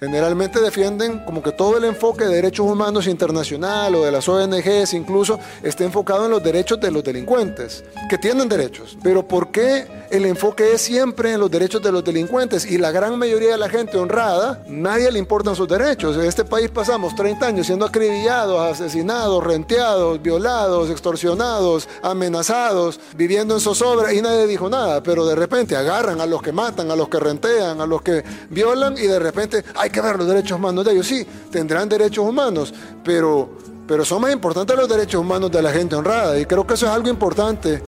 generalmente defienden como que todo el enfoque de derechos humanos internacional o de las ONGs incluso esté enfocado en los derechos de los delincuentes, que tienen derechos. Pero ¿por qué el enfoque es siempre en los derechos de los delincuentes? Y la gran mayoría de la gente honrada, nadie le importan sus derechos. En este país pasamos 30 años siendo acribillados, asesinados, renteados, violados, extorsionados, amenazados, viviendo en zozobra y nadie dijo nada. Pero de repente agarran a los que matan, a los que rentean, a los que violan y de repente hay que ver los derechos humanos de ellos. Sí, tendrán derechos humanos, pero, pero son más importantes los derechos humanos de la gente honrada y creo que eso es algo importante